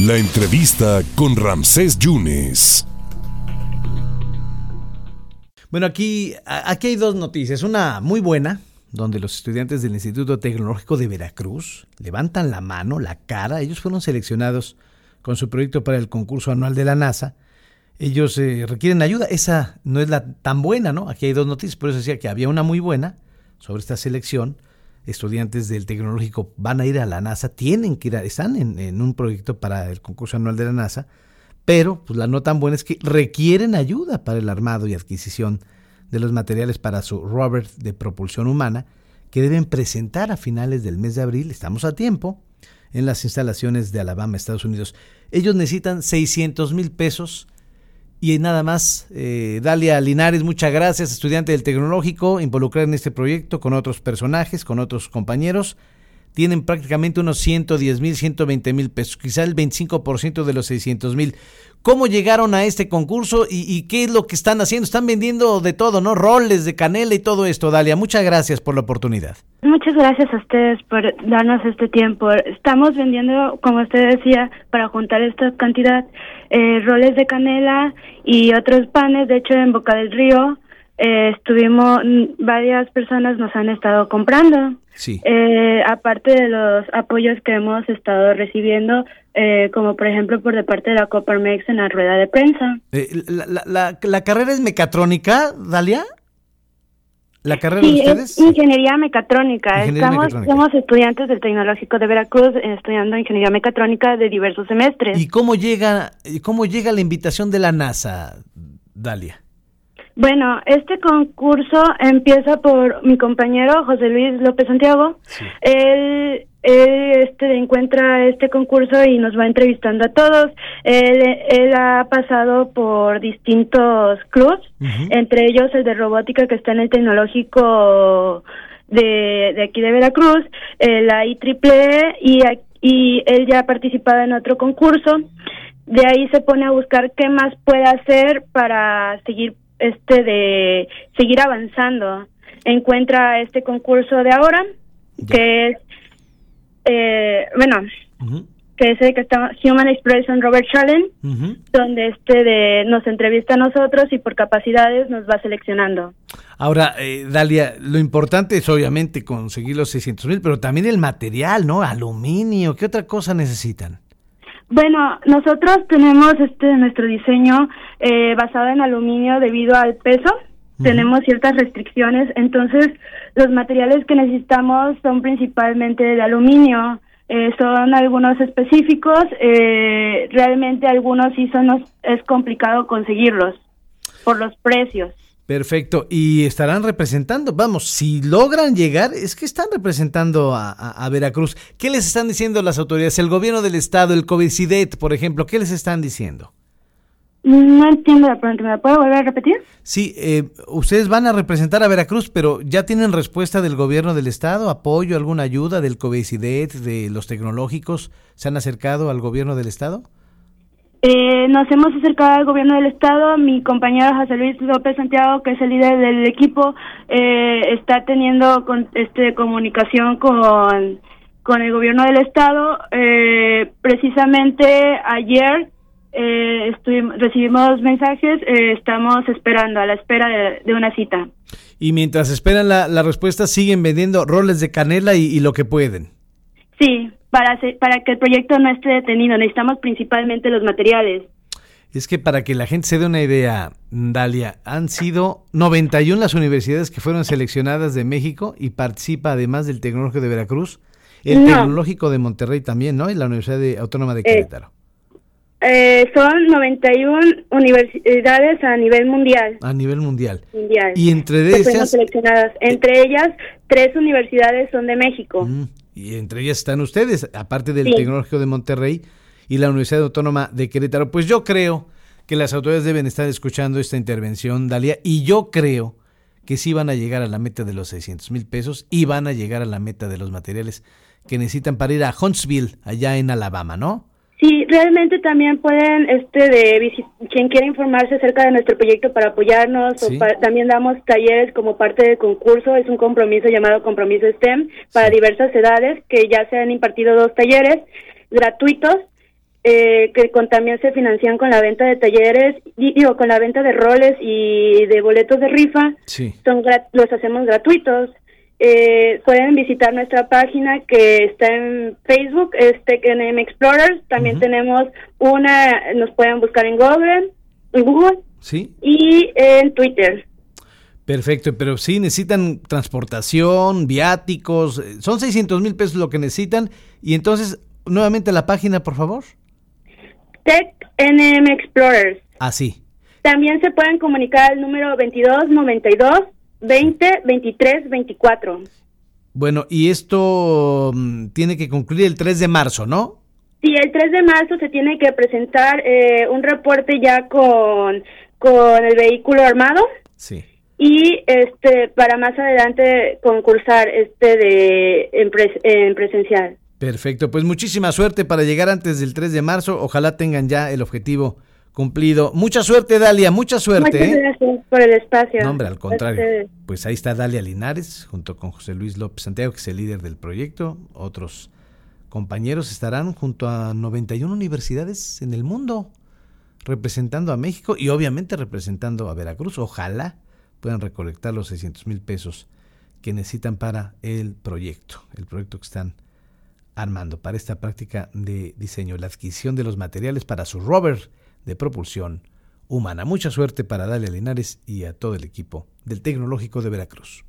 La entrevista con Ramsés Yunes. Bueno, aquí, aquí hay dos noticias. Una muy buena, donde los estudiantes del Instituto Tecnológico de Veracruz levantan la mano, la cara. Ellos fueron seleccionados con su proyecto para el concurso anual de la NASA. Ellos eh, requieren ayuda. Esa no es la tan buena, ¿no? Aquí hay dos noticias. Por eso decía que había una muy buena sobre esta selección estudiantes del tecnológico van a ir a la NASA, tienen que ir, a, están en, un proyecto para el concurso anual de la NASA, pero pues la no tan buena es que requieren ayuda para el armado y adquisición de los materiales para su rover de propulsión humana que deben presentar a finales del mes de abril, estamos a tiempo, en las instalaciones de Alabama, Estados Unidos. Ellos necesitan 600 mil pesos y nada más, eh, Dalia Linares, muchas gracias, estudiante del tecnológico, involucrada en este proyecto con otros personajes, con otros compañeros. Tienen prácticamente unos 110 mil, 120 mil pesos, quizá el 25% de los 600 mil. ¿Cómo llegaron a este concurso y, qué es lo que están haciendo? Están vendiendo de todo, ¿no? Roles de canela y todo esto, Dalia. Muchas gracias por la oportunidad. Muchas gracias a ustedes por darnos este tiempo. Estamos vendiendo, como usted decía, para juntar esta cantidad, eh, roles de canela y otros panes. De hecho, en Boca del Río eh, estuvimos, varias personas nos han estado comprando. Sí. Eh, aparte de los apoyos que hemos estado recibiendo, eh, como por ejemplo por de parte de la Coparmex en la rueda de prensa. La, la, carrera es mecatrónica, Dalia? ¿La carrera sí, de ustedes? Es ingeniería mecatrónica. Estamos, Somos estudiantes del Tecnológico de Veracruz estudiando ingeniería mecatrónica de diversos semestres. ¿Y cómo llega, cómo llega la invitación de la NASA, Dalia? Bueno, este concurso empieza por mi compañero José Luis López Santiago. Él, este, encuentra este concurso y nos va entrevistando a todos. Él, él ha pasado por distintos clubs, entre ellos el de robótica que está en el tecnológico de, de aquí de Veracruz, la IEEE y, y él ya ha participado en otro concurso. De ahí se pone a buscar qué más puede hacer para seguir este de seguir avanzando. Encuentra este concurso de ahora, que es, eh, bueno, que es el que está Human Expression Robert Challenge, donde este de nos entrevista a nosotros y por capacidades nos va seleccionando. Ahora, eh, Dalia, lo importante es obviamente conseguir los 600 mil, pero también el material, ¿no? Aluminio, ¿qué otra cosa necesitan? Bueno, nosotros tenemos este nuestro diseño eh, basado en aluminio debido al peso. Tenemos ciertas restricciones, entonces los materiales que necesitamos son principalmente de aluminio. Eh, son algunos específicos, eh, realmente algunos sí son es complicado conseguirlos por los precios. Perfecto. Y estarán representando, vamos, si logran llegar, es que están representando a, Veracruz. ¿Qué les están diciendo las autoridades? El gobierno del estado, el COVIDCIDET, por ejemplo, ¿qué les están diciendo? No entiendo la pregunta, ¿me puedo volver a repetir? Sí, eh, ustedes van a representar a Veracruz, pero ¿ya tienen respuesta del gobierno del estado? ¿Apoyo, alguna ayuda del COVIDCIDET, de los tecnológicos? ¿Se han acercado al gobierno del estado? Eh, nos hemos acercado al gobierno del estado. Mi compañero José Luis López Santiago, que es el líder del equipo, eh, está teniendo con, este comunicación con, con el gobierno del estado. Eh, precisamente ayer eh, recibimos mensajes, eh, estamos esperando, a la espera de, una cita. Y mientras esperan la, la, respuesta, siguen vendiendo roles de canela y lo que pueden. Sí, para, para que el proyecto no esté detenido. Necesitamos principalmente los materiales. Es que para que la gente se dé una idea, Dalia, han sido 91 las universidades que fueron seleccionadas de México y participa además del Tecnológico de Veracruz, el Tecnológico de Monterrey también, ¿no? Y la Universidad Autónoma de eh, Querétaro. Eh, son 91 universidades a nivel mundial. A nivel mundial. Y entre esas... seleccionadas. Entre ellas, tres universidades son de México. Mm y entre ellas están ustedes, aparte del Tecnológico de Monterrey y la Universidad Autónoma de Querétaro. Pues yo creo que las autoridades deben estar escuchando esta intervención, Dalia, y yo creo que sí van a llegar a la meta de los 600 mil pesos y van a llegar a la meta de los materiales que necesitan para ir a Huntsville, allá en Alabama, ¿no? Sí, realmente también pueden, este, de quien quiera informarse acerca de nuestro proyecto para apoyarnos, o también damos talleres como parte del concurso, es un compromiso llamado Compromiso STEM para diversas edades, que ya se han impartido dos talleres gratuitos eh, que con, también se financian con la venta de talleres, digo, con la venta de roles y de boletos de rifa. Sí. Son los hacemos gratuitos. Eh, pueden visitar nuestra página que está en Facebook, es TechNM Explorers. También tenemos una, nos pueden buscar en Google, en Google ¿Sí? y en Twitter. Perfecto, pero sí necesitan transportación, viáticos, eh, son 600 mil pesos lo que necesitan. Y entonces, nuevamente la página, por favor. TechNM Explorers. Así. También se pueden comunicar al número 2292 20 23 24. Bueno, y esto mm, tiene que concluir el 3 de marzo, ¿no? Sí, el 3 de marzo se tiene que presentar eh, un reporte ya con, con el vehículo armado. Sí. Y este para más adelante concursar este de en, en presencial. Perfecto, pues muchísima suerte para llegar antes del 3 de marzo. Ojalá tengan ya el objetivo cumplido. Mucha suerte, Dalia, mucha suerte. Muchas ¿eh? gracias por el espacio. No, hombre, al contrario. Pues ahí está Dalia Linares, junto con José Luis López Santiago, que es el líder del proyecto. Otros compañeros estarán junto a 91 universidades en el mundo, representando a México y obviamente representando a Veracruz. Ojalá puedan recolectar los 600 mil pesos que necesitan para el proyecto, el proyecto que están armando para esta práctica de diseño, la adquisición de los materiales para su rover de propulsión humana. Mucha suerte para Dalia Linares y a todo el equipo del Tecnológico de Veracruz.